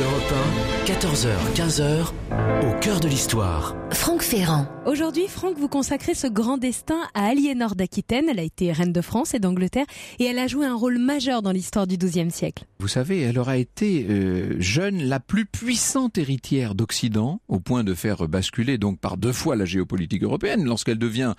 Europe 1, 14h, 15h, au cœur de l'histoire. Franck Ferrand. Aujourd'hui, Franck, vous consacrez ce grand destin à Aliénor d'Aquitaine. Elle a été reine de France et d'Angleterre et elle a joué un rôle majeur dans l'histoire du XIIe siècle. Vous savez, elle aura été euh, jeune la plus puissante héritière d'Occident, au point de faire basculer donc par deux fois la géopolitique européenne lorsqu'elle devient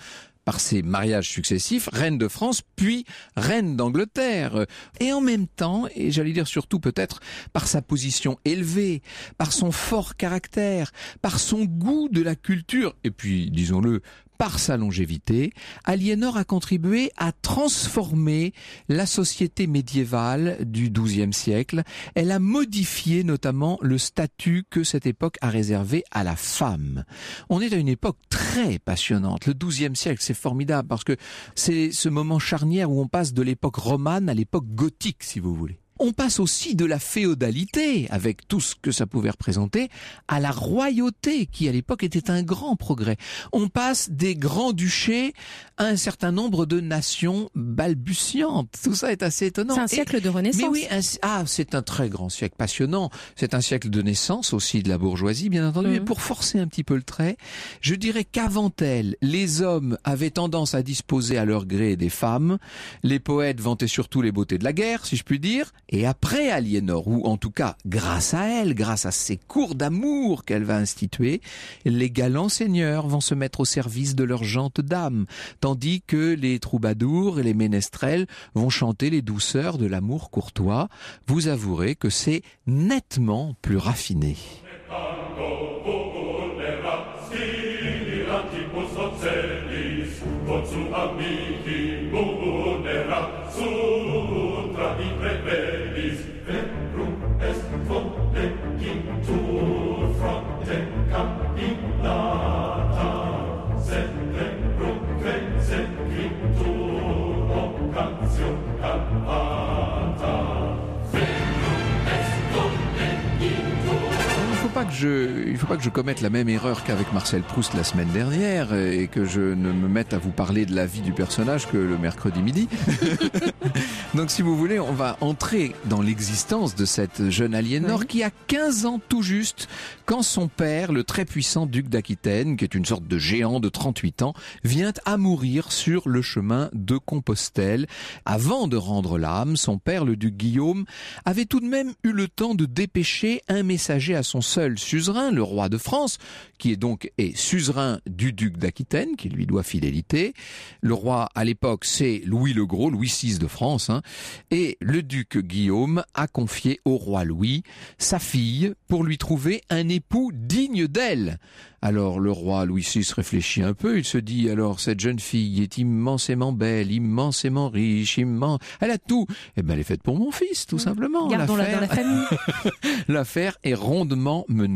par ses mariages successifs, reine de France, puis reine d'Angleterre. Et en même temps, et j'allais dire surtout peut-être par sa position élevée, par son fort caractère, par son goût de la culture, et puis, disons-le, par sa longévité, Aliénor a contribué à transformer la société médiévale du XIIe siècle. Elle a modifié notamment le statut que cette époque a réservé à la femme. On est à une époque très passionnante. Le XIIe siècle, c'est formidable parce que c'est ce moment charnière où on passe de l'époque romane à l'époque gothique, si vous voulez. On passe aussi de la féodalité, avec tout ce que ça pouvait représenter, à la royauté, qui à l'époque était un grand progrès. On passe des grands-duchés à un certain nombre de nations balbutiantes. Tout ça est assez étonnant. C'est un siècle de renaissance. Mais oui, ah, c'est un très grand siècle passionnant. C'est un siècle de naissance aussi de la bourgeoisie, bien entendu. Mais mmh. pour forcer un petit peu le trait, je dirais qu'avant elle, les hommes avaient tendance à disposer à leur gré des femmes. Les poètes vantaient surtout les beautés de la guerre, si je puis dire. Et après Aliénor, ou en tout cas grâce à elle, grâce à ces cours d'amour qu'elle va instituer, les galants seigneurs vont se mettre au service de leurs gentes dames, tandis que les troubadours et les ménestrels vont chanter les douceurs de l'amour courtois. Vous avouerez que c'est nettement plus raffiné. Il ne faut pas que je commette la même erreur qu'avec Marcel Proust la semaine dernière et que je ne me mette à vous parler de la vie du personnage que le mercredi midi. Donc si vous voulez, on va entrer dans l'existence de cette jeune Aliénor qui a 15 ans tout juste quand son père, le très puissant duc d'Aquitaine, qui est une sorte de géant de 38 ans, vient à mourir sur le chemin de Compostelle. Avant de rendre l'âme, son père, le duc Guillaume, avait tout de même eu le temps de dépêcher un messager à son seul suzerain, le roi de France, qui est donc est suzerain du duc d'Aquitaine, qui lui doit fidélité. Le roi à l'époque c'est Louis le Gros, Louis VI de France, hein, et le duc Guillaume a confié au roi Louis sa fille pour lui trouver un époux digne d'elle. Alors le roi Louis VI réfléchit un peu, il se dit alors cette jeune fille est immensément belle, immensément riche, immense, elle a tout. Eh ben elle est faite pour mon fils, tout simplement. Gardons-la dans la famille. L'affaire est rondement menée.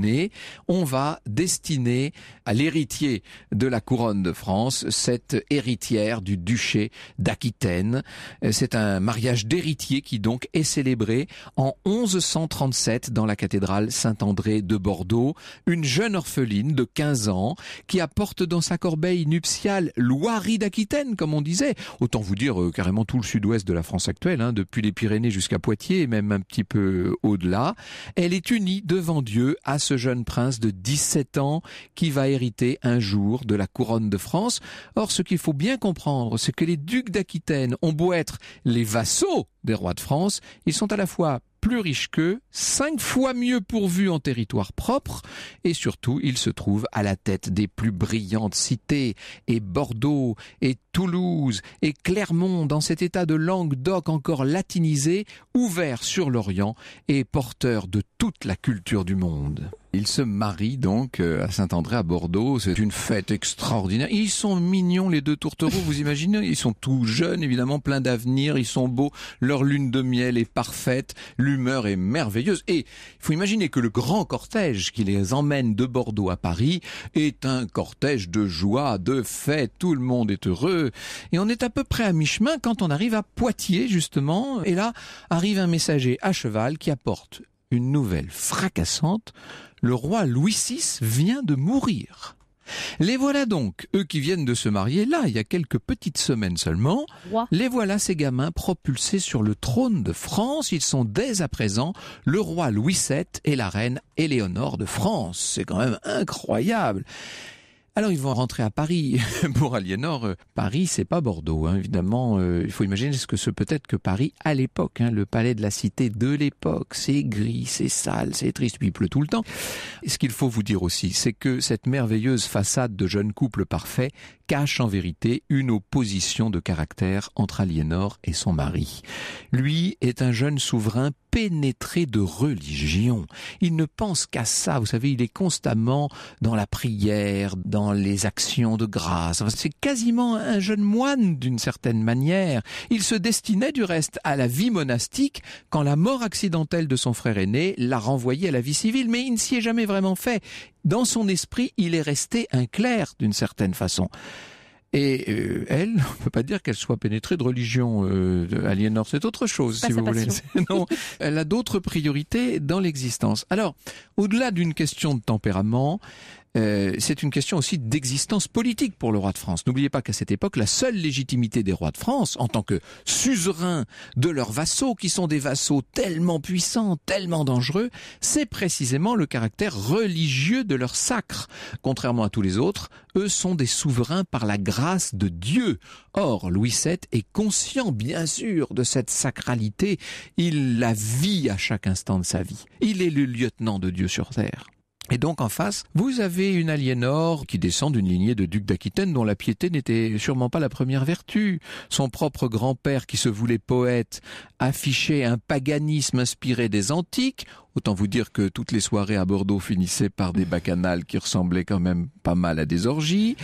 On va destiner à l'héritier de la couronne de France cette héritière du duché d'Aquitaine. C'est un mariage d'héritier qui donc est célébré en 1137 dans la cathédrale Saint-André de Bordeaux. Une jeune orpheline de 15 ans, qui apporte dans sa corbeille nuptiale Loirie d'Aquitaine, comme on disait. Autant vous dire euh, carrément tout le sud-ouest de la France actuelle, hein, depuis les Pyrénées jusqu'à Poitiers et même un petit peu au-delà. Elle est unie devant Dieu à ce jeune prince de 17 ans qui va hériter un jour de la couronne de France. Or, ce qu'il faut bien comprendre, c'est que les ducs d'Aquitaine ont beau être les vassaux des rois de France, ils sont à la fois plus riches qu'eux, cinq fois mieux pourvus en territoire propre, et surtout, ils se trouvent à la tête des plus brillantes cités, et Bordeaux, et Toulouse, et Clermont, dans cet état de Languedoc encore latinisé, ouvert sur l'Orient, et porteur de toute la culture du monde. Ils se marient donc euh, à Saint-André à Bordeaux. C'est une fête extraordinaire. Ils sont mignons les deux tourtereaux, vous imaginez Ils sont tout jeunes, évidemment, pleins d'avenir. Ils sont beaux. Leur lune de miel est parfaite. L'humeur est merveilleuse. Et il faut imaginer que le grand cortège qui les emmène de Bordeaux à Paris est un cortège de joie, de fête. Tout le monde est heureux. Et on est à peu près à mi-chemin quand on arrive à Poitiers, justement. Et là arrive un messager à cheval qui apporte une nouvelle fracassante, le roi Louis VI vient de mourir. Les voilà donc, eux qui viennent de se marier là, il y a quelques petites semaines seulement, Roi. les voilà ces gamins propulsés sur le trône de France. Ils sont dès à présent le roi Louis VII et la reine Éléonore de France. C'est quand même incroyable. Alors ils vont rentrer à Paris. Pour Aliénor, euh, Paris c'est pas Bordeaux, hein, évidemment. euh, il faut imaginer ce que ce peut être que Paris à l'époque. hein, le palais de la cité de l'époque, c'est gris, c'est sale, c'est triste, puis il pleut tout le temps. Ce qu'il faut vous dire aussi, c'est que cette merveilleuse façade de jeune couple parfait cache en vérité une opposition de caractère entre Aliénor et son mari. Lui est un jeune souverain pénétré de religion. Il ne pense qu'à ça, vous savez, il est constamment dans la prière, dans les actions de grâce. C'est quasiment un jeune moine d'une certaine manière. Il se destinait du reste à la vie monastique quand la mort accidentelle de son frère aîné l'a renvoyé à la vie civile, mais il ne s'y est jamais vraiment fait. Dans son esprit, il est resté un clerc d'une certaine façon. Et euh, elle, on ne peut pas dire qu'elle soit pénétrée de religion. Euh, de Aliénor, c'est autre chose, si vous voulez. non, elle a d'autres priorités dans l'existence. Alors, au-delà d'une question de tempérament, euh, c'est une question aussi d'existence politique pour le roi de France. N'oubliez pas qu'à cette époque, la seule légitimité des rois de France, en tant que suzerains de leurs vassaux, qui sont des vassaux tellement puissants, tellement dangereux, c'est précisément le caractère religieux de leur sacre. Contrairement à tous les autres, eux sont des souverains par la grâce de Dieu. Or, Louis VII est conscient, bien sûr, de cette sacralité. Il la vit à chaque instant de sa vie. Il est le lieutenant de Dieu sur terre. Et donc en face, vous avez une Aliénor qui descend d'une lignée de ducs d'Aquitaine dont la piété n'était sûrement pas la première vertu. Son propre grand-père qui se voulait poète affichait un paganisme inspiré des antiques. Autant vous dire que toutes les soirées à Bordeaux finissaient par des bacchanales qui ressemblaient quand même pas mal à des orgies.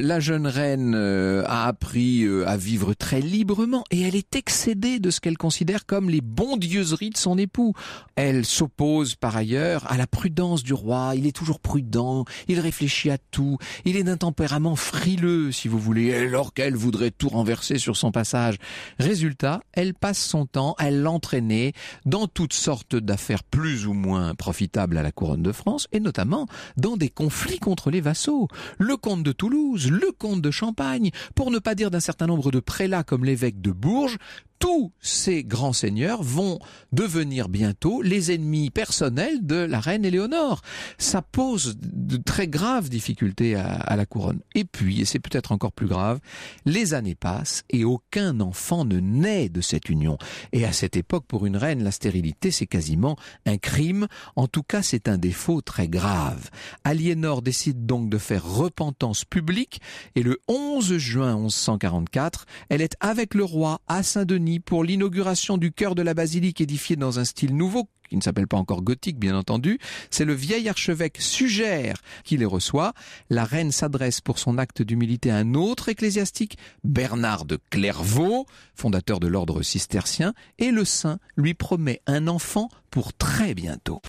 La jeune reine euh, a appris euh, à vivre très librement et elle est excédée de ce qu'elle considère comme les bondieuseries de son époux. Elle s'oppose par ailleurs à la prudence du roi. Il est toujours prudent, il réfléchit à tout, il est d'un tempérament frileux, si vous voulez, alors qu'elle voudrait tout renverser sur son passage. Résultat, elle passe son temps à l'entraîner dans toutes sortes d'affaires plus ou moins profitables à la couronne de France, et notamment dans des conflits contre les vassaux. Le comte de Toulouse, le comte de Champagne, pour ne pas dire d'un certain nombre de prélats comme l'évêque de Bourges, tous ces grands seigneurs vont devenir bientôt les ennemis personnels de la reine Éléonore. Ça pose de très graves difficultés à, à la couronne. Et puis, et c'est peut-être encore plus grave, les années passent et aucun enfant ne naît de cette union. Et à cette époque, pour une reine, la stérilité, c'est quasiment un crime. En tout cas, c'est un défaut très grave. Aliénor décide donc de faire repentance publique et le 11 juin 1144, elle est avec le roi à Saint-Denis pour l'inauguration du chœur de la basilique édifié dans un style nouveau qui ne s'appelle pas encore gothique, bien entendu. C'est le vieil archevêque Sugère qui les reçoit. La reine s'adresse pour son acte d'humilité à un autre ecclésiastique, Bernard de Clairvaux, fondateur de l'ordre cistercien, et le saint lui promet un enfant pour très bientôt.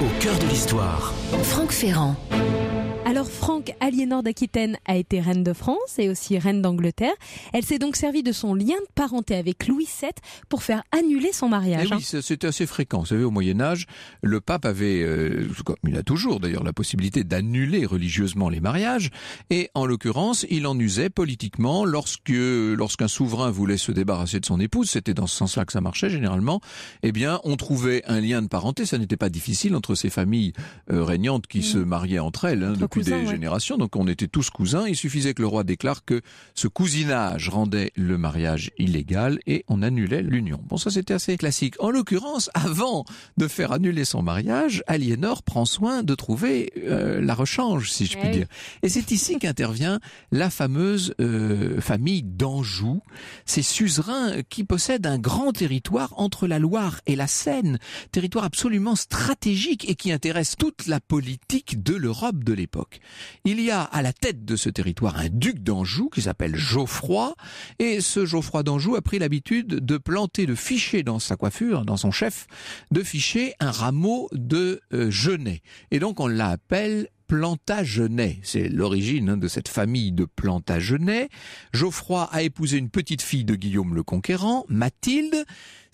Au cœur de l'histoire. 1, Franck Ferrand. Alors Franck Aliénor d'Aquitaine a été reine de France et aussi reine d'Angleterre. Elle s'est donc servie de son lien de parenté avec Louis VII pour faire annuler son Eh mariage. hein. oui, ça, c'était assez fréquent. Vous savez, au Moyen Âge, le pape avait, euh, comme il a toujours d'ailleurs, la possibilité d'annuler religieusement les mariages. Et en l'occurrence, il en usait politiquement lorsque, lorsqu'un souverain voulait se débarrasser de son épouse. C'était dans ce sens-là que ça marchait généralement. Eh bien, on trouvait un lien de parenté. Ça n'était pas difficile entre ces familles euh, régnantes qui se mariaient entre elles hein, depuis cousins, des ouais. générations. Donc, on était tous cousins. Il suffisait que le roi déclare que ce cousinage rendait le mariage illégal et on annulait l'union. Bon, ça c'était assez classique. En l'occurrence, avant de faire annuler son mariage, Aliénor prend soin de trouver euh, la rechange, si je puis Eh dire. Et c'est ici qu'intervient la fameuse euh, famille d'Anjou, ces suzerains qui possèdent un grand territoire entre la Loire et la Seine, territoire absolument stratégique et qui intéresse toute la politique de l'Europe de l'époque. Il y a à la tête de ce territoire un duc d'Anjou qui s'appelle Geoffroy, et ce Geoffroy d'Anjou a pris l'habitude de planter, de ficher dans sa coiffure, dans son chef, de ficher un rameau de euh, genêt. Et donc on l'appelle Plantagenet. C'est l'origine hein, de cette famille de Plantagenet. Geoffroy a épousé une petite fille de Guillaume le Conquérant, Mathilde.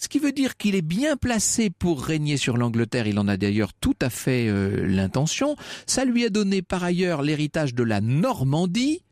Ce qui veut dire qu'il est bien placé pour régner sur l'Angleterre. Il en a d'ailleurs tout à fait euh, l'intention. Ça lui a donné par ailleurs l'héritage de la Normandie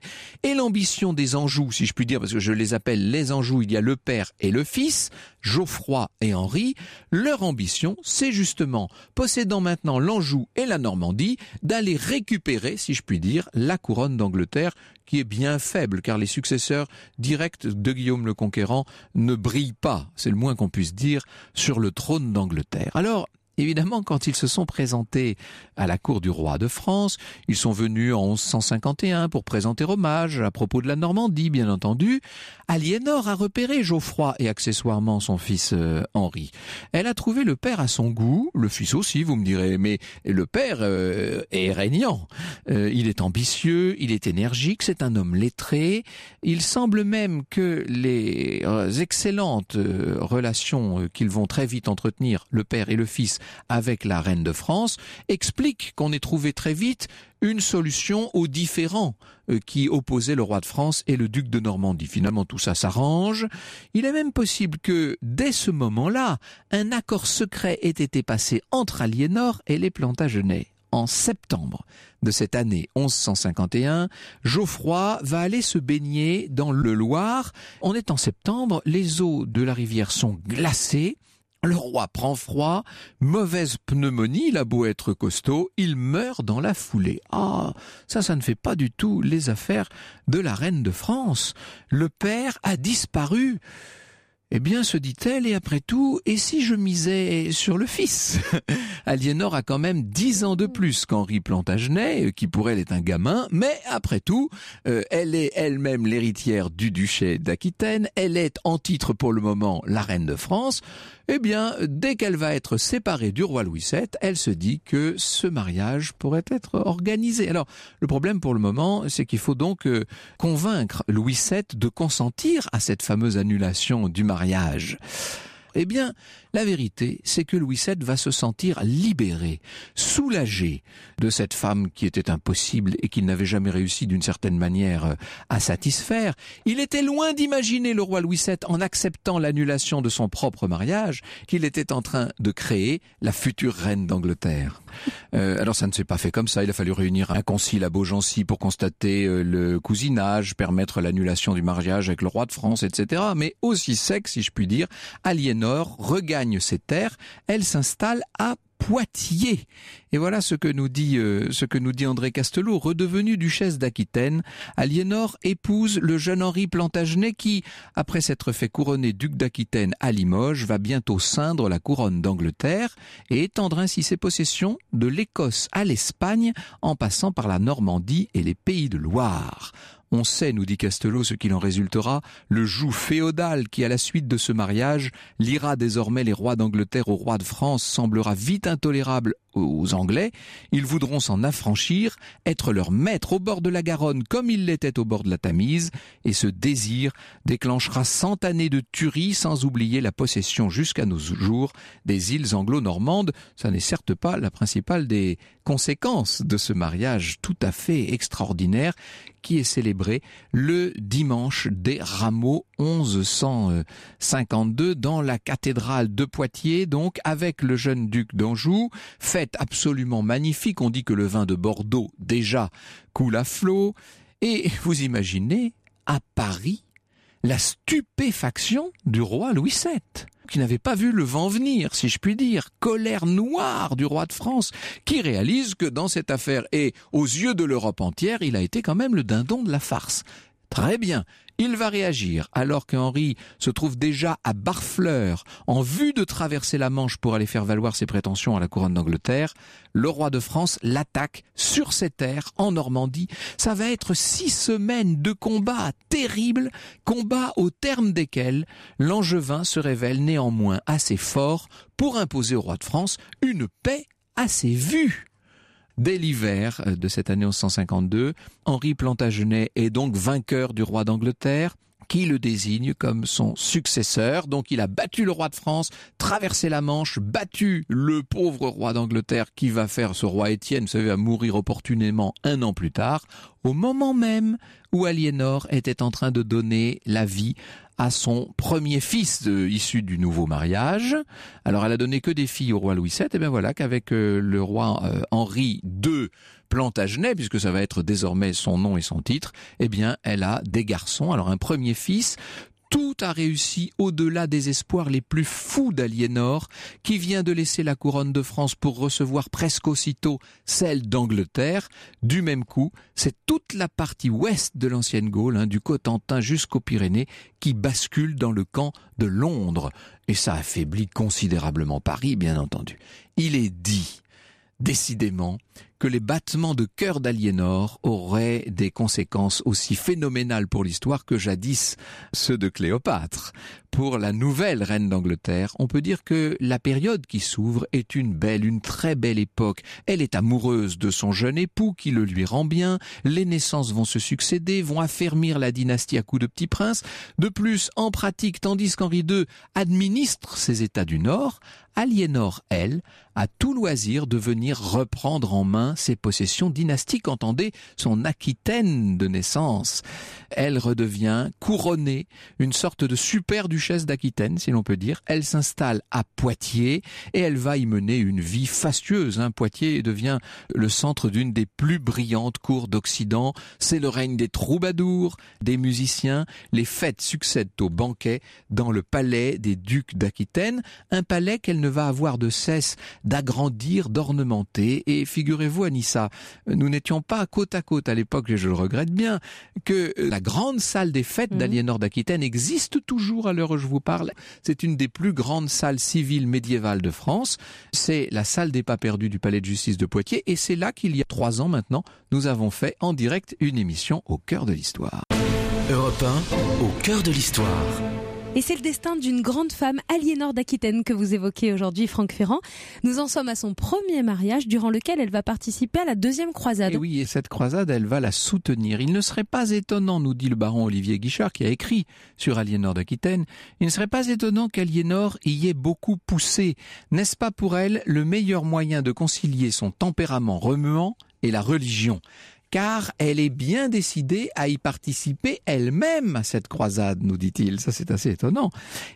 et l'ambition des Anjou, si je puis dire, parce que je les appelle les Anjou, il y a le père et le fils, Geoffroy et Henri. Leur ambition, c'est justement, possédant maintenant l'Anjou et la Normandie, d'aller récupérer, si je puis dire, la couronne d'Angleterre qui est bien faible, car les successeurs directs de Guillaume le Conquérant ne brillent pas, c'est le moins qu'on puisse dire, sur le trône d'Angleterre. Alors, Évidemment, quand ils se sont présentés à la cour du roi de France, ils sont venus en 1151 pour présenter hommage à propos de la Normandie, bien entendu. Aliénor a repéré Geoffroy et accessoirement son fils euh, Henri. Elle a trouvé le père à son goût, le fils aussi, vous me direz, mais le père euh, est régnant. Euh, il est ambitieux, il est énergique, c'est un homme lettré. Il semble même que les excellentes relations qu'ils vont très vite entretenir, le père et le fils, avec la reine de France, explique qu'on ait trouvé très vite une solution aux différends euh, qui opposaient le roi de France et le duc de Normandie. Finalement, tout ça s'arrange. Il est même possible que, dès ce moment-là, un accord secret ait été passé entre Aliénor et les Plantagenets. En septembre de cette année 1151, Geoffroy va aller se baigner dans le Loir. On est en septembre, les eaux de la rivière sont glacées, le roi prend froid, mauvaise pneumonie, il a beau être costaud, il meurt dans la foulée. Ah, ça, ça ne fait pas du tout les affaires de la reine de France. Le père a disparu. Eh bien, se dit-elle, et après tout, et si je misais sur le fils? Aliénor a quand même dix ans de plus qu'Henri Plantagenet, qui pour elle est un gamin, mais après tout, euh, elle est elle-même l'héritière du duché d'Aquitaine, elle est en titre pour le moment la reine de France, eh bien, dès qu'elle va être séparée du roi Louis VII, elle se dit que ce mariage pourrait être organisé. Alors, le problème pour le moment, c'est qu'il faut donc euh, convaincre Louis VII de consentir à cette fameuse annulation du mariage. Eh bien, la vérité, c'est que Louis VII va se sentir libéré, soulagé de cette femme qui était impossible et qu'il n'avait jamais réussi d'une certaine manière euh, à satisfaire. Il était loin d'imaginer le roi Louis VII en acceptant l'annulation de son propre mariage qu'il était en train de créer la future reine d'Angleterre. Euh, alors ça ne s'est pas fait comme ça, il a fallu réunir un concile à Beaugency pour constater euh, le cousinage, permettre l'annulation du mariage avec le roi de France, etc. Mais aussi sec, si je puis dire, Aliénor regarde gagne ses terres, elle s'installe à Poitiers. Et voilà ce que nous dit euh, ce que nous dit André Castelot, redevenu duchesse d'Aquitaine. Aliénor épouse le jeune Henri Plantagenet qui, après s'être fait couronner duc d'Aquitaine à Limoges, va bientôt ceindre la couronne d'Angleterre et étendre ainsi ses possessions de l'Écosse à l'Espagne en passant par la Normandie et les pays de Loire. On sait, nous dit Castelot, ce qu'il en résultera, le joug féodal qui, à la suite de ce mariage, lira désormais les rois d'Angleterre au roi de France semblera vite intolérable aux Anglais, ils voudront s'en affranchir, être leur maître au bord de la Garonne comme ils l'étaient au bord de la Tamise, et ce désir déclenchera cent années de tuerie sans oublier la possession jusqu'à nos jours des îles anglo-normandes. Ça n'est certes pas la principale des conséquences de ce mariage tout à fait extraordinaire qui est célébré le dimanche des Rameaux 1152 dans la cathédrale de Poitiers, donc avec le jeune duc d'Anjou, fête absolument magnifique. On dit que le vin de Bordeaux déjà coule à flot. Et vous imaginez, à Paris, la stupéfaction du roi Louis VII qui n'avait pas vu le vent venir, si je puis dire, colère noire du roi de France, qui réalise que dans cette affaire et aux yeux de l'Europe entière, il a été quand même le dindon de la farce. Très bien. Il va réagir alors qu'Henri se trouve déjà à Barfleur en vue de traverser la Manche pour aller faire valoir ses prétentions à la couronne d'Angleterre. Le roi de France l'attaque sur ses terres en Normandie. Ça va être six semaines de combats terribles, combats au terme desquels l'Angevin se révèle néanmoins assez fort pour imposer au roi de France une paix assez vue. Dès l'hiver euh, de cette année 1152, Henri Plantagenet est donc vainqueur du roi d'Angleterre qui le désigne comme son successeur. Donc il a battu le roi de France, traversé la Manche, battu le pauvre roi d'Angleterre qui va faire ce roi Étienne, vous savez, à mourir opportunément un an plus tard, au moment même où Aliénor était en train de donner la vie à son premier fils issu du nouveau mariage. Alors elle a donné que des filles au roi Louis VII, et bien voilà qu'avec euh, le roi euh, Henri II Plantagenet, puisque ça va être désormais son nom et son titre, eh bien elle a des garçons. Alors un premier fils, tout a réussi au-delà des espoirs les plus fous d'Aliénor, qui vient de laisser la couronne de France pour recevoir presque aussitôt celle d'Angleterre. Du même coup, c'est toute la partie ouest de l'ancienne Gaule, hein, du Cotentin jusqu'aux Pyrénées, qui bascule dans le camp de Londres. Et ça affaiblit considérablement Paris, bien entendu. Il est dit, décidément, que les battements de cœur d'Aliénor auraient des conséquences aussi phénoménales pour l'histoire que jadis ceux de Cléopâtre. Pour la nouvelle reine d'Angleterre, on peut dire que la période qui s'ouvre est une belle, une très belle époque. Elle est amoureuse de son jeune époux qui le lui rend bien, les naissances vont se succéder, vont affermir la dynastie à coups de petits princes. De plus, en pratique, tandis qu'Henri II administre ses États du Nord, Aliénor, elle, a tout loisir de venir reprendre en main ses possessions dynastiques, entendez son Aquitaine de naissance. Elle redevient couronnée, une sorte de super duchesse d'Aquitaine, si l'on peut dire. Elle s'installe à Poitiers et elle va y mener une vie fastueuse. Hein. Poitiers devient le centre d'une des plus brillantes cours d'Occident. C'est le règne des troubadours, des musiciens. Les fêtes succèdent aux banquets dans le palais des ducs d'Aquitaine, un palais qu'elle ne va avoir de cesse d'agrandir, d'ornementer. Et figurez-vous, Anissa, nous n'étions pas côte à côte à l'époque, et je le regrette bien, que la grande salle des fêtes mmh. d'Aliénor d'Aquitaine existe toujours à l'heure où je vous parle. C'est une des plus grandes salles civiles médiévales de France. C'est la salle des pas perdus du palais de justice de Poitiers et c'est là qu'il y a trois ans maintenant, nous avons fait en direct une émission au cœur de l'histoire. Europe 1, au cœur de l'histoire. Et c'est le destin d'une grande femme, Aliénor d'Aquitaine, que vous évoquez aujourd'hui, Franck Ferrand. Nous en sommes à son premier mariage, durant lequel elle va participer à la deuxième croisade. Et oui, et cette croisade, elle va la soutenir. Il ne serait pas étonnant, nous dit le baron Olivier Guichard, qui a écrit sur Aliénor d'Aquitaine, il ne serait pas étonnant qu'Aliénor y ait beaucoup poussé. N'est-ce pas pour elle le meilleur moyen de concilier son tempérament remuant et la religion? Car elle est bien décidée à y participer elle-même à cette croisade, nous dit-il. Ça, c'est assez étonnant.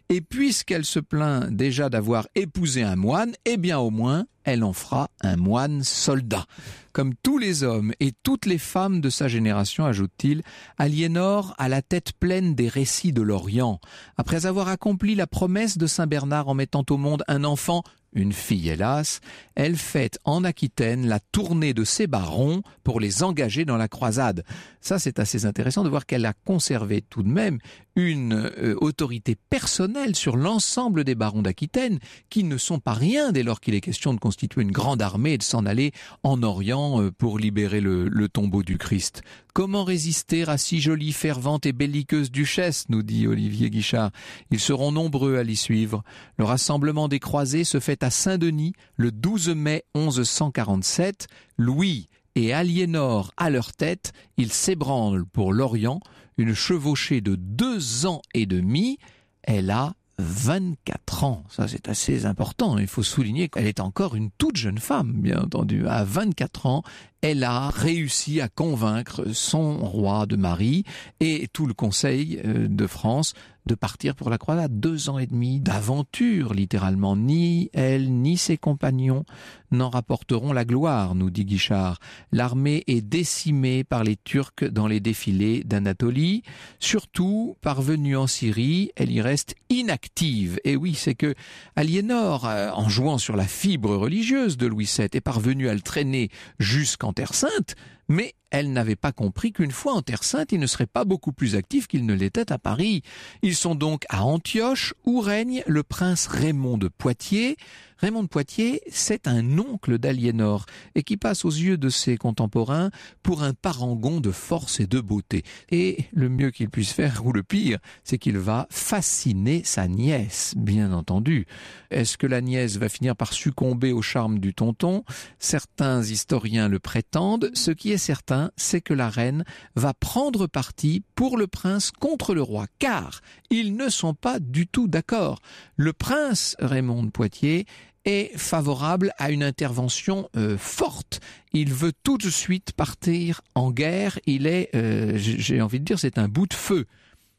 Et puisqu'elle se plaint déjà d'avoir épousé un moine, eh bien au moins, elle en fera un moine soldat. Comme tous les hommes et toutes les femmes de sa génération, ajoute-t-il, Aliénor a la tête pleine des récits de l'Orient. Après avoir accompli la promesse de Saint Bernard en mettant au monde un enfant une fille hélas, elle fait en Aquitaine la tournée de ses barons pour les engager dans la croisade. Ça, c'est assez intéressant de voir qu'elle a conservé tout de même une euh, autorité personnelle sur l'ensemble des barons d'Aquitaine, qui ne sont pas rien dès lors qu'il est question de constituer une grande armée et de s'en aller en Orient euh, pour libérer le, tombeau du Christ. Comment résister à si jolie, fervente et belliqueuse duchesse, nous dit Olivier Guichard. Ils seront nombreux à l'y suivre. Le rassemblement des croisés se fait à Saint-Denis le 12 mai 1147. Louis et Aliénor à leur tête, ils s'ébranlent pour l'Orient, une chevauchée de deux ans et demi. Elle a 24 ans. Ça, c'est assez important. Il faut souligner qu'elle est encore une toute jeune femme, bien entendu. À 24 ans, elle a réussi à convaincre son roi de Marie et tout le conseil euh, de France de partir pour la croisade. Deux ans et demi d'aventure, littéralement. Ni elle, ni ses compagnons n'en rapporteront la gloire, nous dit Guichard. L'armée est décimée par les Turcs dans les défilés d'Anatolie. Surtout, parvenue en Syrie, elle y reste inactive. Et oui, c'est que Aliénor, euh, en jouant sur la fibre religieuse de Louis VII, est parvenue à le traîner jusqu'en Terre Sainte, mais elle n'avait pas compris qu'une fois en Terre Sainte, il ne serait pas beaucoup plus actif qu'il ne l'était à Paris. Ils sont donc à Antioche, où règne le prince Raymond de Poitiers. Raymond de Poitiers, c'est un oncle d'Aliénor, et qui passe aux yeux de ses contemporains pour un parangon de force et de beauté. Et le mieux qu'il puisse faire, ou le pire, c'est qu'il va fasciner sa nièce, bien entendu. Est-ce que la nièce va finir par succomber au charme du tonton? Certains historiens le prétendent. Ce qui certain, c'est que la reine va prendre parti pour le prince contre le roi, car ils ne sont pas du tout d'accord. Le prince Raymond de Poitiers est favorable à une intervention euh, forte. Il veut tout de suite partir en guerre. Il est, euh, j'ai envie de dire, c'est un bout de feu.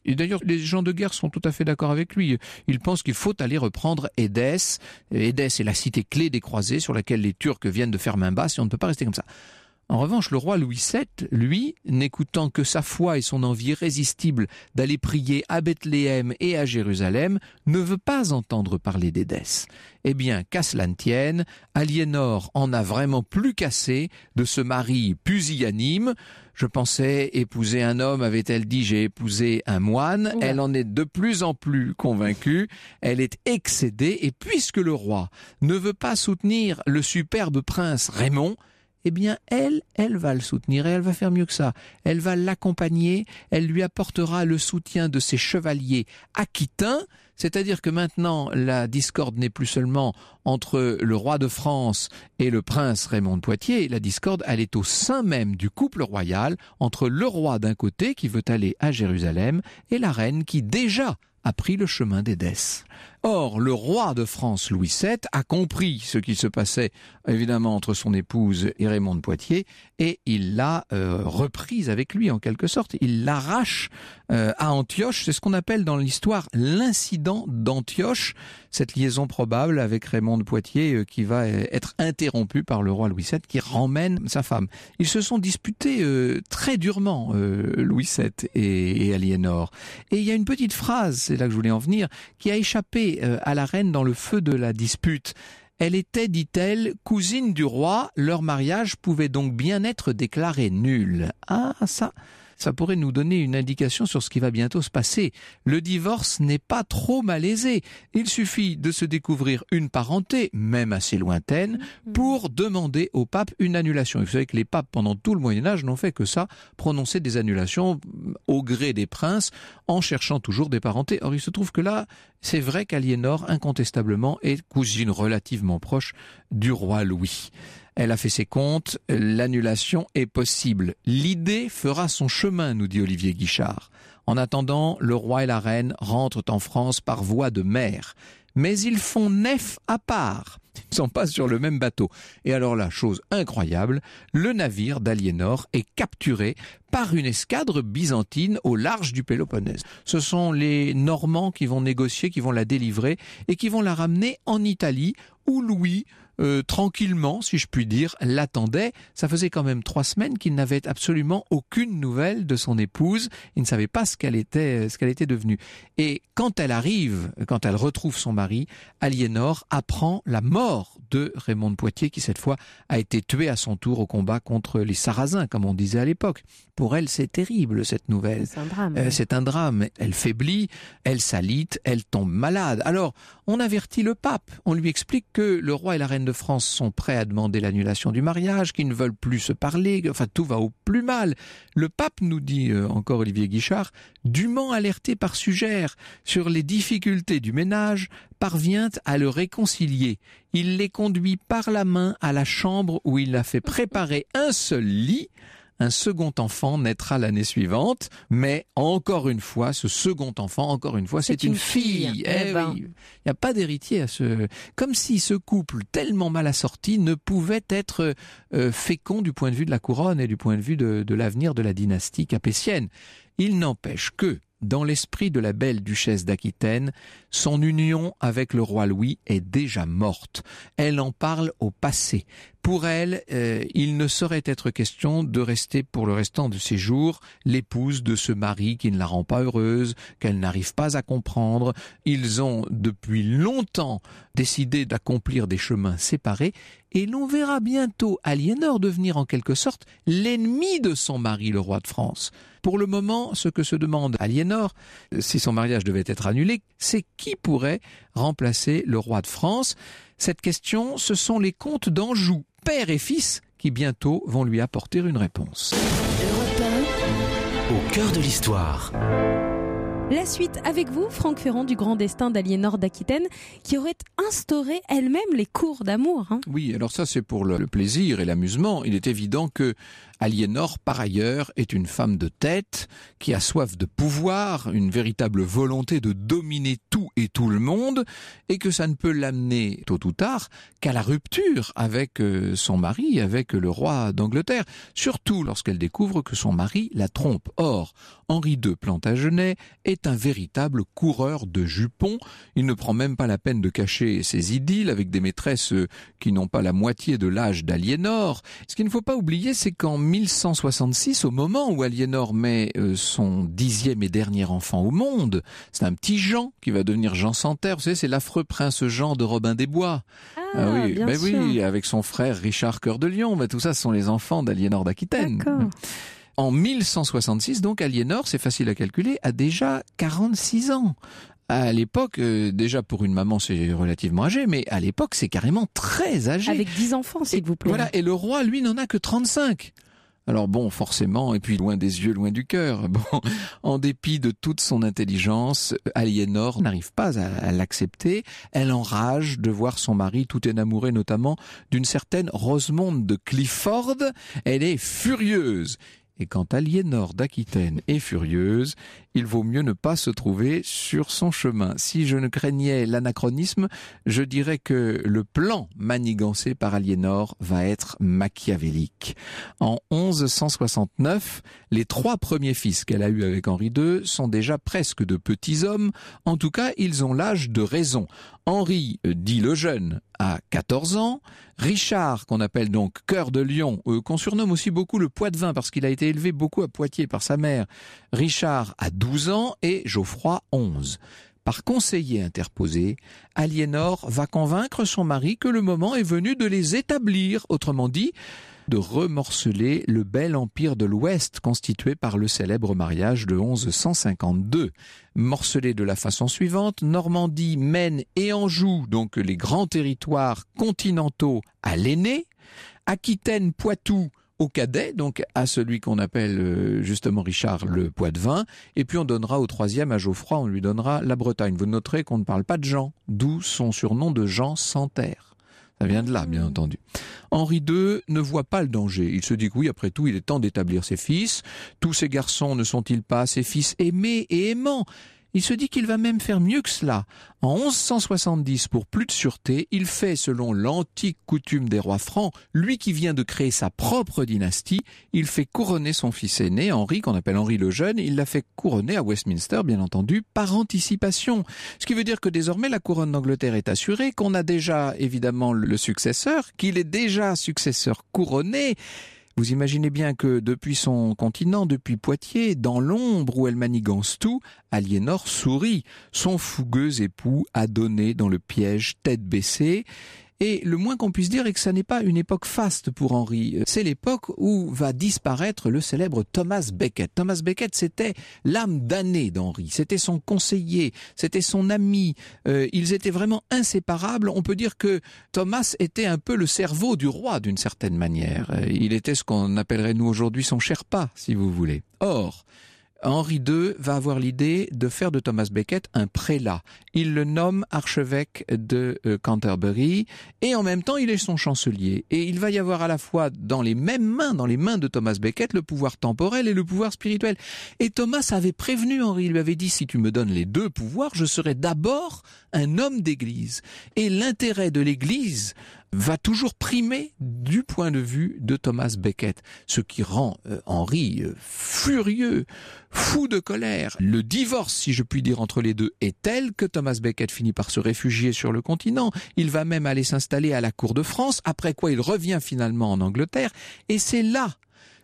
Et d'ailleurs, les gens de guerre sont tout à fait d'accord avec lui. Ils pensent qu'il faut aller reprendre Édesse. Édesse est la cité clé des croisés sur laquelle les Turcs viennent de faire main basse et on ne peut pas rester comme ça. En revanche, le roi Louis VII, lui, n'écoutant que sa foi et son envie irrésistible d'aller prier à Bethléem et à Jérusalem, ne veut pas entendre parler d'Édesse. Eh bien, qu'à cela ne tienne, Aliénor en a vraiment plus cassé de ce mari pusillanime. Je pensais épouser un homme, avait-elle dit, j'ai épousé un moine. Elle en est de plus en plus convaincue. Elle est excédée et puisque le roi ne veut pas soutenir le superbe prince Raymond, eh bien elle, elle va le soutenir et elle va faire mieux que ça. Elle va l'accompagner, elle lui apportera le soutien de ses chevaliers aquitains, c'est-à-dire que maintenant la discorde n'est plus seulement entre le roi de France et le prince Raymond de Poitiers, la discorde elle est au sein même du couple royal entre le roi d'un côté qui veut aller à Jérusalem et la reine qui déjà a pris le chemin d'Édesse. Or, le roi de France Louis VII a compris ce qui se passait évidemment entre son épouse et Raymond de Poitiers et il l'a euh, reprise avec lui en quelque sorte. Il l'arrache euh, à Antioche. C'est ce qu'on appelle dans l'histoire l'incident d'Antioche, cette liaison probable avec Raymond de Poitiers euh, qui va être interrompue par le roi Louis VII qui ramène sa femme. Ils se sont disputés très durement, Louis VII et, et Aliénor. Et il y a une petite phrase, c'est là que je voulais en venir, qui a échappé euh, à la reine dans le feu de la dispute. Elle était, dit-elle, cousine du roi, leur mariage pouvait donc bien être déclaré nul. Ah, ça, ça pourrait nous donner une indication sur ce qui va bientôt se passer. Le divorce n'est pas trop malaisé. Il suffit de se découvrir une parenté, même assez lointaine, mm-hmm. pour demander au pape une annulation. vous savez que les papes, pendant tout le Moyen Âge, n'ont fait que ça, prononcer des annulations au gré des princes, en cherchant toujours des parentés. Or, il se trouve que là, c'est vrai qu'Aliénor, incontestablement, est cousine relativement proche du roi Louis. Elle a fait ses comptes, l'annulation est possible. L'idée fera son chemin, nous dit Olivier Guichard. En attendant, le roi et la reine rentrent en France par voie de mer. Mais ils font nef à part. Ils ne sont pas sur le même bateau. Et alors là, chose incroyable, le navire d'Aliénor est capturé par une escadre byzantine au large du Péloponnèse. Ce sont les Normands qui vont négocier, qui vont la délivrer et qui vont la ramener en Italie où Louis euh, tranquillement, si je puis dire, l'attendait. Ça faisait quand même trois semaines qu'il n'avait absolument aucune nouvelle de son épouse. Il ne savait pas ce qu'elle était, ce qu'elle était devenue. Et quand elle arrive, quand elle retrouve son mari, Aliénor apprend la mort de Raymond de Poitiers, qui cette fois a été tué à son tour au combat contre les Sarrasins, comme on disait à l'époque. Pour elle, c'est terrible cette nouvelle. C'est un drame. Euh, c'est un drame. Elle faiblit, elle s'alite, elle tombe malade. Alors, on avertit le pape. On lui explique que le roi et la reine de France sont prêts à demander l'annulation du mariage, qu'ils ne veulent plus se parler, enfin tout va au plus mal. Le pape nous dit, euh, encore Olivier Guichard, dûment alerté par Sugère sur les difficultés du ménage, parvient à le réconcilier. Il les conduit par la main à la chambre où il a fait préparer un seul lit, un second enfant naîtra l'année suivante, mais encore une fois, ce second enfant, encore une fois, c'est une, fille. Eh, eh ben. Il n'y a pas d'héritier à ce... Comme si ce couple tellement mal assorti ne pouvait être euh, fécond du point de vue de la couronne et du point de vue de, de l'avenir de la dynastie capétienne. Il n'empêche que, dans l'esprit de la belle duchesse d'Aquitaine, son union avec le roi Louis est déjà morte. Elle en parle au passé. Pour elle, euh, il ne saurait être question de rester pour le restant de ses jours l'épouse de ce mari qui ne la rend pas heureuse, qu'elle n'arrive pas à comprendre. Ils ont depuis longtemps décidé d'accomplir des chemins séparés et l'on verra bientôt Aliénor devenir en quelque sorte l'ennemi de son mari, le roi de France. Pour le moment, ce que se demande Aliénor, si son mariage devait être annulé, c'est qui pourrait remplacer le roi de France. Cette question, ce sont les comtes d'Anjou, père et fils, qui bientôt vont lui apporter une réponse. Au cœur de l'histoire. La suite avec vous, Franck Ferrand du Grand Destin d'Aliénor d'Aquitaine, qui aurait instauré elle-même les cours d'amour. Hein. Oui, alors ça c'est pour le plaisir et l'amusement. Il est évident que Aliénor, par ailleurs, est une femme de tête qui a soif de pouvoir, une véritable volonté de dominer tout et tout le monde, et que ça ne peut l'amener tôt ou tard qu'à la rupture avec euh, son mari, avec le roi d'Angleterre, surtout lorsqu'elle découvre que son mari la trompe. Or, Henri II Plantagenet est est un véritable coureur de jupons. Il ne prend même pas la peine de cacher ses idylles avec des maîtresses euh, qui n'ont pas la moitié de l'âge d'Aliénor. Ce qu'il ne faut pas oublier, c'est qu'en 1166, au moment où Aliénor met euh, son dixième et dernier enfant au monde, c'est un petit Jean qui va devenir Jean sans terre. Vous savez, c'est l'affreux prince Jean de Robin des Bois. Ah, oui, bien ben sûr. oui, avec son frère Richard Cœur de Lion. Ben tout ça, ce sont les enfants d'Aliénor d'Aquitaine. En 1166, donc, Aliénor, c'est facile à calculer, a déjà 46 ans. À l'époque, euh, déjà pour une maman, c'est relativement âgé, mais à l'époque, c'est carrément très âgé. Avec 10 enfants, s'il vous plaît. Voilà, et le roi, lui, n'en a que 35. Alors bon, forcément, et puis loin des yeux, loin du cœur. Bon, en dépit de toute son intelligence, Aliénor n'arrive pas à, à l'accepter. Elle enrage de voir son mari tout enamouré, notamment d'une certaine Rosemonde de Clifford. Elle est furieuse. Et quand Aliénor d'Aquitaine est furieuse, il vaut mieux ne pas se trouver sur son chemin. Si je ne craignais l'anachronisme, je dirais que le plan manigancé par Aliénor va être machiavélique. En 1169, les trois premiers fils qu'elle a eus avec Henri II sont déjà presque de petits hommes. En tout cas, ils ont l'âge de raison. Henri, euh, dit le jeune, a 14 ans. Richard, qu'on appelle donc Cœur de Lion, euh, qu'on surnomme aussi beaucoup le Poitvin parce qu'il a été élevé beaucoup à Poitiers par sa mère. Richard a 12 ans et Geoffroy 11. Par conseiller interposé, Aliénor va convaincre son mari que le moment est venu de les établir, autrement dit, de remorceler le bel empire de l'Ouest constitué par le célèbre mariage de 1152. Morcelé de la façon suivante, Normandie, Maine et Anjou, donc les grands territoires continentaux, à l'aîné, Aquitaine, Poitou, au cadet, donc à celui qu'on appelle euh, justement Richard le Poitevin, et puis on donnera au troisième à Geoffroy, on lui donnera la Bretagne. Vous noterez qu'on ne parle pas de Jean, d'où son surnom de Jean sans terre. Ça vient de là, bien entendu. Henri II ne voit pas le danger. Il se dit que oui, après tout, il est temps d'établir ses fils. Tous ces garçons ne sont-ils pas ses fils aimés et aimants? Il se dit qu'il va même faire mieux que cela. En 1170, pour plus de sûreté, il fait, selon l'antique coutume des rois francs, lui qui vient de créer sa propre dynastie, il fait couronner son fils aîné, Henri, qu'on appelle Henri le Jeune, il l'a fait couronner à Westminster, bien entendu, par anticipation. Ce qui veut dire que désormais la couronne d'Angleterre est assurée, qu'on a déjà évidemment le successeur, qu'il est déjà successeur couronné, vous imaginez bien que depuis son continent, depuis Poitiers, dans l'ombre où elle manigance tout, Aliénor sourit. Son fougueux époux a donné dans le piège tête baissée. Et le moins qu'on puisse dire est que ça n'est pas une époque faste pour Henri. C'est l'époque où va disparaître le célèbre Thomas Becket. Thomas Becket, c'était l'âme damnée d'Henri. C'était son conseiller, c'était son ami. Euh, ils étaient vraiment inséparables. On peut dire que Thomas était un peu le cerveau du roi d'une certaine manière. Euh, Il était ce qu'on appellerait nous aujourd'hui son Sherpa, si vous voulez. Or, Henri II va avoir l'idée de faire de Thomas Becket un prélat. Il le nomme archevêque de euh, Canterbury et en même temps il est son chancelier. Et il va y avoir à la fois dans les mêmes mains, dans les mains de Thomas Becket, le pouvoir temporel et le pouvoir spirituel. Et Thomas avait prévenu Henri, il lui avait dit si tu me donnes les deux pouvoirs, je serai d'abord un homme d'église. Et l'intérêt de l'église va toujours primer du point de vue de Thomas Becket, ce qui rend euh, Henri euh, furieux, fou de colère. Le divorce, si je puis dire, entre les deux est tel que Thomas Becket finit par se réfugier sur le continent. Il va même aller s'installer à la cour de France, après quoi il revient finalement en Angleterre, et c'est là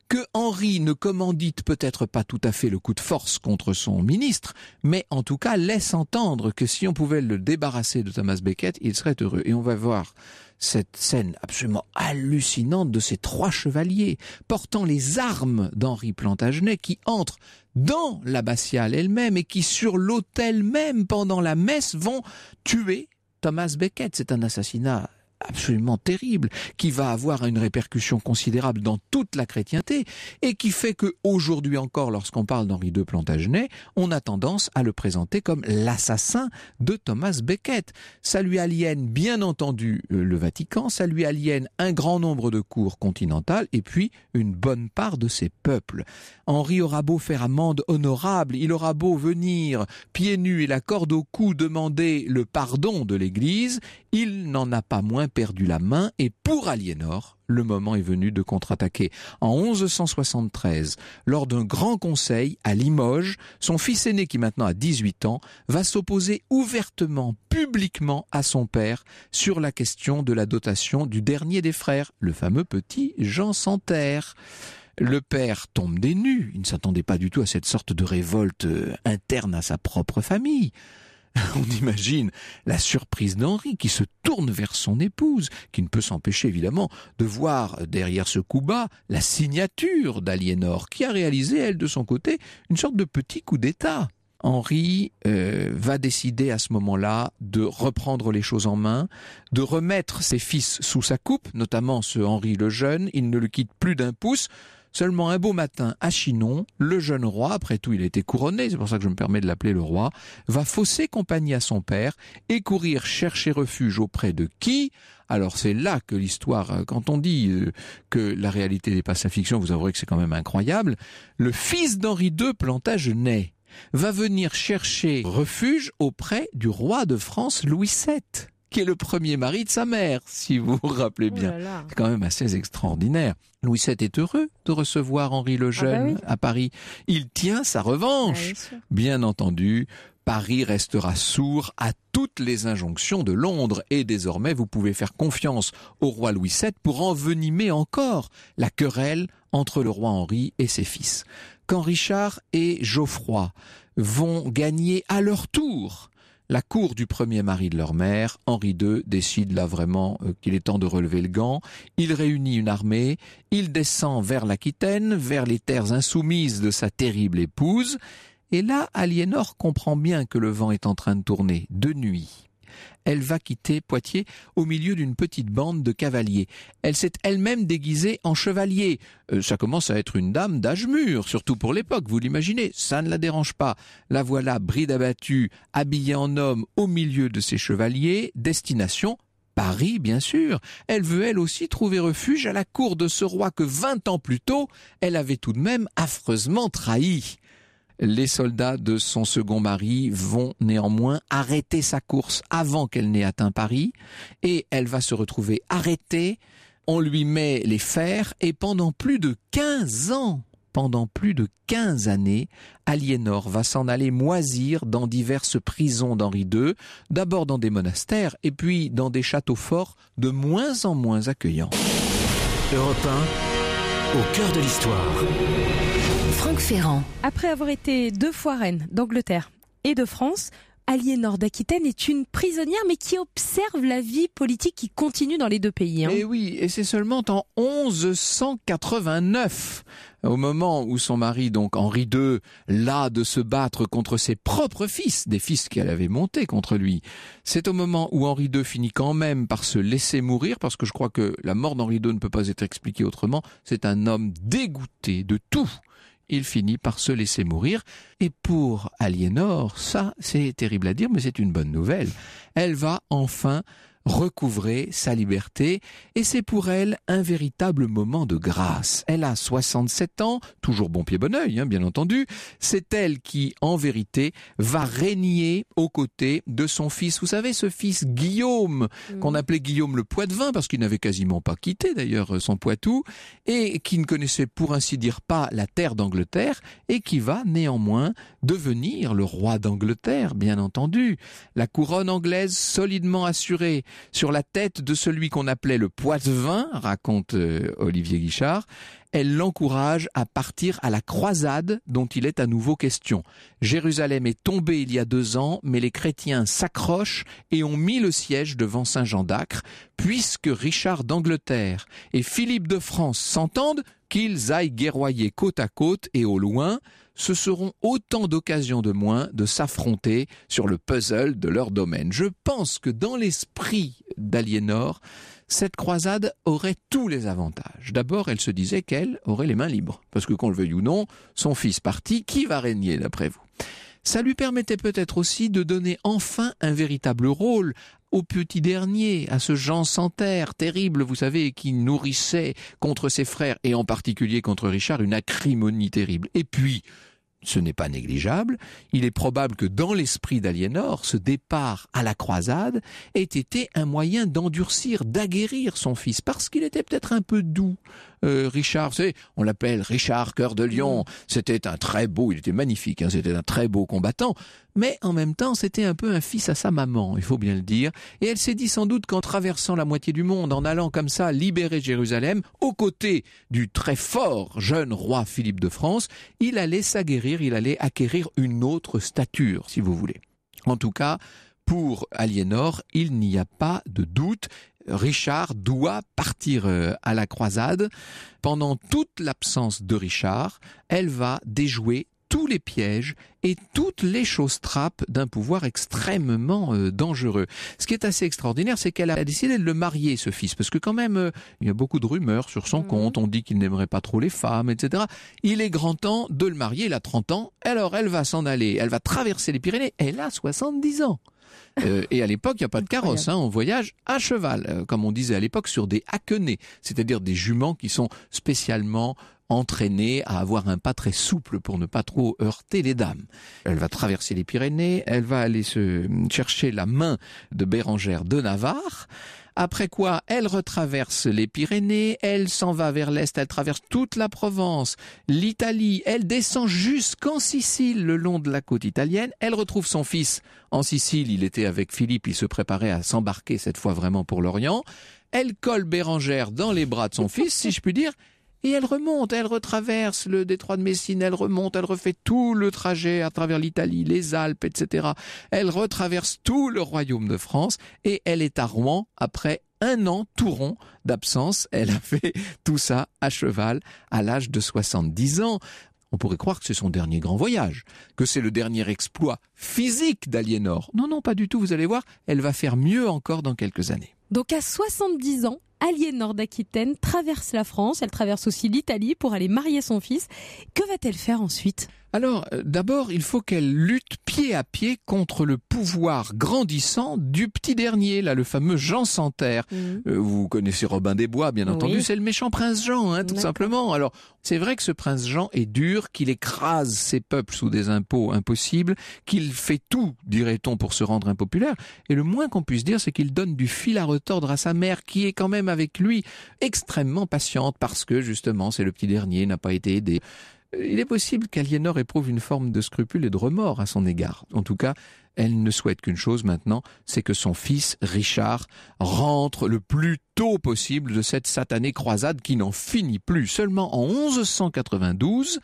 que Henri ne commandite peut-être pas tout à fait le coup de force contre son ministre, mais en tout cas laisse entendre que si on pouvait le débarrasser de Thomas Becket, il serait heureux. Et on va voir cette scène absolument hallucinante de ces trois chevaliers portant les armes d'Henri Plantagenet qui entrent dans l'abbatiale elle-même et qui sur l'autel même pendant la messe vont tuer Thomas Becket. C'est un assassinat absolument terrible, qui va avoir une répercussion considérable dans toute la chrétienté, et qui fait que aujourd'hui encore, lorsqu'on parle d'Henri II Plantagenet, on a tendance à le présenter comme l'assassin de Thomas Becket. Ça lui aliène bien entendu euh, le Vatican, ça lui aliène un grand nombre de cours continentales, et puis une bonne part de ses peuples. Henri aura beau faire amende honorable, il aura beau venir pieds nus et la corde au cou demander le pardon de l'Église, il n'en a pas moins perdu la main et pour Aliénor, le moment est venu de contre-attaquer. En 1173, lors d'un grand conseil à Limoges, son fils aîné qui maintenant a 18 ans va s'opposer ouvertement, publiquement à son père sur la question de la dotation du dernier des frères, le fameux petit Jean Santerre. Le père tombe des nues, il ne s'attendait pas du tout à cette sorte de révolte euh, interne à sa propre famille. On imagine la surprise d'Henri qui se tourne vers son épouse, qui ne peut s'empêcher évidemment de voir derrière ce coup bas la signature d'Aliénor, qui a réalisé, elle, de son côté, une sorte de petit coup d'État. Henri euh, va décider à ce moment-là de reprendre les choses en main, de remettre ses fils sous sa coupe, notamment ce Henri le Jeune, il ne le quitte plus d'un pouce, Seulement un beau matin, à Chinon, le jeune roi, après tout il a été couronné, c'est pour ça que je me permets de l'appeler le roi, va fausser compagnie à son père et courir chercher refuge auprès de qui? Alors c'est là que l'histoire, euh, quand on dit euh, que la réalité dépasse la fiction, vous avouerez que c'est quand même incroyable, le fils d'Henri II Plantagenet va venir chercher refuge auprès du roi de France Louis VII qui est le premier mari de sa mère, si vous vous rappelez bien. C'est quand même assez extraordinaire. Louis VII est heureux de recevoir Henri le ah Jeune bah à Paris. Il tient sa revanche. Ah, bien entendu, Paris restera sourd à toutes les injonctions de Londres et désormais vous pouvez faire confiance au roi Louis VII pour envenimer encore la querelle entre le roi Henri et ses fils. Quand Richard et Geoffroy vont gagner à leur tour la cour du premier mari de leur mère, Henri II, décide là vraiment euh, qu'il est temps de relever le gant. Il réunit une armée, il descend vers l'Aquitaine, vers les terres insoumises de sa terrible épouse, et là, Aliénor comprend bien que le vent est en train de tourner, de nuit elle va quitter Poitiers au milieu d'une petite bande de cavaliers. Elle s'est elle-même déguisée en chevalier. Euh, ça commence à être une dame d'âge mûr, surtout pour l'époque, vous l'imaginez, ça ne la dérange pas. La voilà bride abattue, habillée en homme au milieu de ses chevaliers, destination Paris, bien sûr. Elle veut elle aussi trouver refuge à la cour de ce roi que vingt ans plus tôt, elle avait tout de même affreusement trahi. Les soldats de son second mari vont néanmoins arrêter sa course avant qu'elle n'ait atteint Paris et elle va se retrouver arrêtée. On lui met les fers et pendant plus de 15 ans, pendant plus de 15 années, Aliénor va s'en aller moisir dans diverses prisons d'Henri II, d'abord dans des monastères et puis dans des châteaux forts de moins en moins accueillants. Europe 1, au cœur de l'histoire. Franck Ferrand. Après avoir été deux fois reine d'Angleterre et de France, Aliénor d'Aquitaine est une prisonnière, mais qui observe la vie politique qui continue dans les deux pays. Hein. Et oui, et c'est seulement en 1189, au moment où son mari, donc Henri II, là de se battre contre ses propres fils, des fils qu'elle avait montés contre lui. C'est au moment où Henri II finit quand même par se laisser mourir, parce que je crois que la mort d'Henri II ne peut pas être expliquée autrement. C'est un homme dégoûté de tout il finit par se laisser mourir. Et pour Aliénor, ça, c'est terrible à dire, mais c'est une bonne nouvelle. Elle va enfin recouvrer sa liberté et c'est pour elle un véritable moment de grâce. Elle a 67 ans, toujours bon pied bon oeil, hein, bien entendu. C'est elle qui, en vérité, va régner aux côtés de son fils. Vous savez, ce fils Guillaume, mm. qu'on appelait Guillaume le Poitevin, parce qu'il n'avait quasiment pas quitté d'ailleurs son Poitou, et qui ne connaissait pour ainsi dire pas la terre d'Angleterre, et qui va néanmoins devenir le roi d'Angleterre, bien entendu. La couronne anglaise solidement assurée, sur la tête de celui qu'on appelait le Poitevin, raconte euh, Olivier Guichard. Elle l'encourage à partir à la croisade dont il est à nouveau question. Jérusalem est tombée il y a deux ans, mais les chrétiens s'accrochent et ont mis le siège devant Saint-Jean d'Acre, puisque Richard d'Angleterre et Philippe de France s'entendent qu'ils aillent guerroyer côte à côte et au loin, ce seront autant d'occasions de moins de s'affronter sur le puzzle de leur domaine. Je pense que dans l'esprit d'Aliénor, cette croisade aurait tous les avantages. D'abord, elle se disait qu'elle aurait les mains libres, parce que qu'on le veuille ou non, son fils parti, qui va régner d'après vous? Ça lui permettait peut-être aussi de donner enfin un véritable rôle au petit dernier, à ce Jean Santerre, terrible, vous savez, qui nourrissait contre ses frères, et en particulier contre Richard, une acrimonie terrible. Et puis, ce n'est pas négligeable. Il est probable que dans l'esprit d'Aliénor, ce départ à la croisade ait été un moyen d'endurcir, d'aguerrir son fils, parce qu'il était peut-être un peu doux. Euh, Richard, vous savez, on l'appelle Richard Cœur de Lion. Mm. C'était un très beau, il était magnifique, hein, c'était un très beau combattant, mais en même temps, c'était un peu un fils à sa maman, il faut bien le dire. Et elle s'est dit sans doute qu'en traversant la moitié du monde, en allant comme ça libérer Jérusalem, aux côtés du très fort jeune roi Philippe de France, il allait s'aguerrir il allait acquérir une autre stature, si vous voulez. En tout cas, pour Aliénor, il n'y a pas de doute. Richard doit partir euh, à la croisade. Pendant toute l'absence de Richard, elle va déjouer tous les pièges et toutes les choses trappes d'un pouvoir extrêmement euh, dangereux. Ce qui est assez extraordinaire, c'est qu'elle a décidé de le marier, ce fils, parce que quand même, euh, il y a beaucoup de rumeurs sur son mhm. compte, on dit qu'il n'aimerait pas trop les femmes, etc. Il est grand temps de le marier, il a 30 ans, alors elle va s'en aller, elle va traverser les Pyrénées, elle a 70 ans. Euh, et à l'époque, il n'y a pas de carrosse, hein, on voyage à cheval, comme on disait à l'époque, sur des haquenets, c'est-à-dire des juments qui sont spécialement entraînée à avoir un pas très souple pour ne pas trop heurter les dames. Elle va traverser les Pyrénées, elle va aller se chercher la main de Bérangère de Navarre, après quoi, elle retraverse les Pyrénées, elle s'en va vers l'est, elle traverse toute la Provence, l'Italie, elle descend jusqu'en Sicile le long de la côte italienne, elle retrouve son fils en Sicile, il était avec Philippe, il se préparait à s'embarquer cette fois vraiment pour l'Orient, elle colle Bérangère dans les bras de son fils, si je puis dire, et elle remonte, elle retraverse le détroit de Messine, elle remonte, elle refait tout le trajet à travers l'Italie, les Alpes, etc. Elle retraverse tout le royaume de France et elle est à Rouen après un an tout rond d'absence. Elle a fait tout ça à cheval à l'âge de 70 ans. On pourrait croire que c'est son dernier grand voyage, que c'est le dernier exploit physique d'Aliénor. Non, non, pas du tout, vous allez voir, elle va faire mieux encore dans quelques années. Donc à 70 ans, Aliénor d'Aquitaine traverse la France, elle traverse aussi l'Italie pour aller marier son fils. Que va-t-elle faire ensuite? Alors, euh, d'abord, il faut qu'elle lutte pied à pied contre le pouvoir grandissant du petit dernier, là, le fameux Jean Santerre. Mhm. Euh, vous connaissez Robin des Bois, bien entendu, c'est le méchant prince Jean, hein, tout simplement. Alors, c'est vrai que ce prince Jean est dur, qu'il écrase ses peuples sous des impôts impossibles, qu'il fait tout, dirait-on, pour se rendre impopulaire. Et le moins qu'on puisse dire, c'est qu'il donne du fil à retordre à sa mère, qui est quand même avec lui extrêmement patiente, parce que justement, c'est le petit dernier, n'a pas été aidé. Il est possible qu'Aliénor éprouve une forme de scrupule et de remords à son égard. En tout cas, elle ne souhaite qu'une chose maintenant, c'est que son fils, Richard, rentre le plus tôt possible de cette satanée croisade qui n'en finit plus. Seulement en 1192,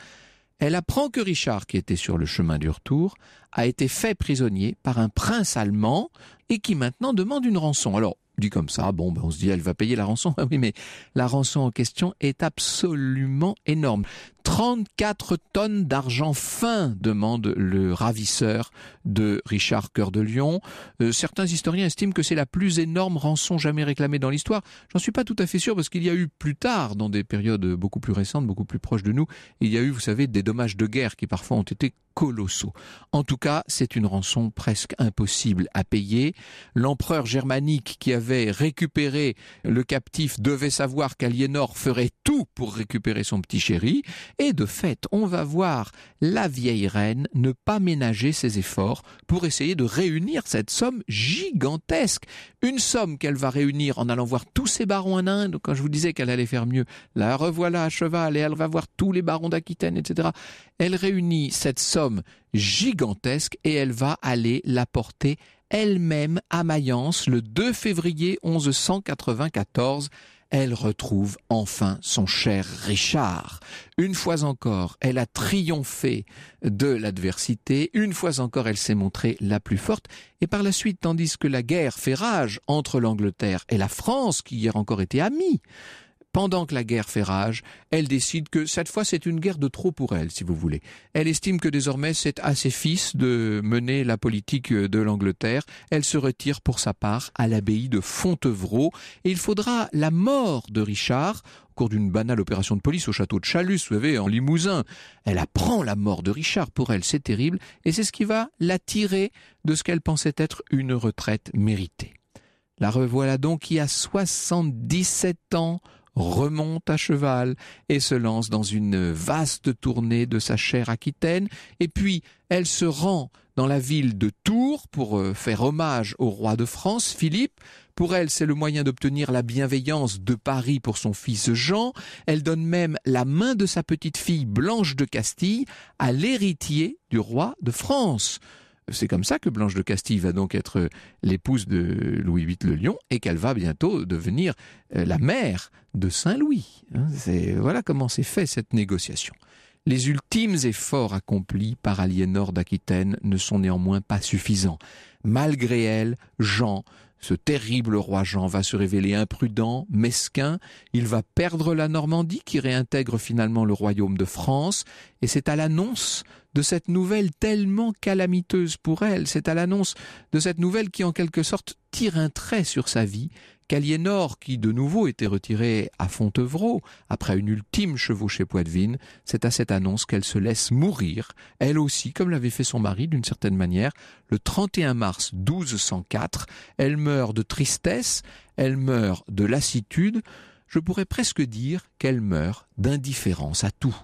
elle apprend que Richard, qui était sur le chemin du retour, a été fait prisonnier par un prince allemand et qui maintenant demande une rançon. Alors, dit comme ça, bon, ben on se dit, elle va payer la rançon. oui, mais la rançon en question est absolument énorme. 34 tonnes d'argent fin, demande le ravisseur de Richard Cœur de Lion. Euh, certains historiens estiment que c'est la plus énorme rançon jamais réclamée dans l'histoire. J'en suis pas tout à fait sûr parce qu'il y a eu plus tard, dans des périodes beaucoup plus récentes, beaucoup plus proches de nous, il y a eu, vous savez, des dommages de guerre qui parfois ont été colossaux. En tout cas, c'est une rançon presque impossible à payer. L'empereur germanique qui avait récupéré le captif devait savoir qu'Aliénor ferait tout pour récupérer son petit chéri et de fait, on va voir la vieille reine ne pas ménager ses efforts pour essayer de réunir cette somme gigantesque. Une somme qu'elle va réunir en allant voir tous ses barons en Inde, quand je vous disais qu'elle allait faire mieux, la revoilà à cheval et elle va voir tous les barons d'Aquitaine, etc. Elle réunit cette somme gigantesque et elle va aller la porter elle-même à Mayence le 2 février 1194 elle retrouve enfin son cher Richard. Une fois encore, elle a triomphé de l'adversité, une fois encore elle s'est montrée la plus forte, et par la suite, tandis que la guerre fait rage entre l'Angleterre et la France, qui hier encore était amie, pendant que la guerre fait rage, elle décide que cette fois c'est une guerre de trop pour elle, si vous voulez. Elle estime que désormais c'est à ses fils de mener la politique de l'Angleterre. Elle se retire pour sa part à l'abbaye de Fontevraud et il faudra la mort de Richard au cours d'une banale opération de police au château de Chalus, vous savez, en Limousin. Elle apprend la mort de Richard. Pour elle, c'est terrible et c'est ce qui va la tirer de ce qu'elle pensait être une retraite méritée. La revoilà donc qui a 77 ans remonte à cheval et se lance dans une vaste tournée de sa chère Aquitaine, et puis elle se rend dans la ville de Tours pour euh, faire hommage au roi de France, Philippe. Pour elle, c'est le moyen d'obtenir la bienveillance de Paris pour son fils Jean. Elle donne même la main de sa petite fille Blanche de Castille à l'héritier du roi de France. C'est comme ça que Blanche de Castille va donc être l'épouse de Louis VIII le Lion et qu'elle va bientôt devenir euh, la mère de Saint-Louis. Hein, voilà comment s'est fait cette négociation. Les ultimes efforts accomplis par Aliénor d'Aquitaine ne sont néanmoins pas suffisants. Malgré elle, Jean, ce terrible roi Jean, va se révéler imprudent, mesquin, il va perdre la Normandie qui réintègre finalement le royaume de France, et c'est à l'annonce de cette nouvelle tellement calamiteuse pour elle, c'est à l'annonce de cette nouvelle qui en quelque sorte tire un trait sur sa vie, qu'Aliénor, qui de nouveau était retirée à Fontevraud, après une ultime chevauchée poitevine, c'est à cette annonce qu'elle se laisse mourir, elle aussi, comme l'avait fait son mari d'une certaine manière, le 31 mars 1204, elle meurt de tristesse, elle meurt de lassitude, je pourrais presque dire qu'elle meurt d'indifférence à tout.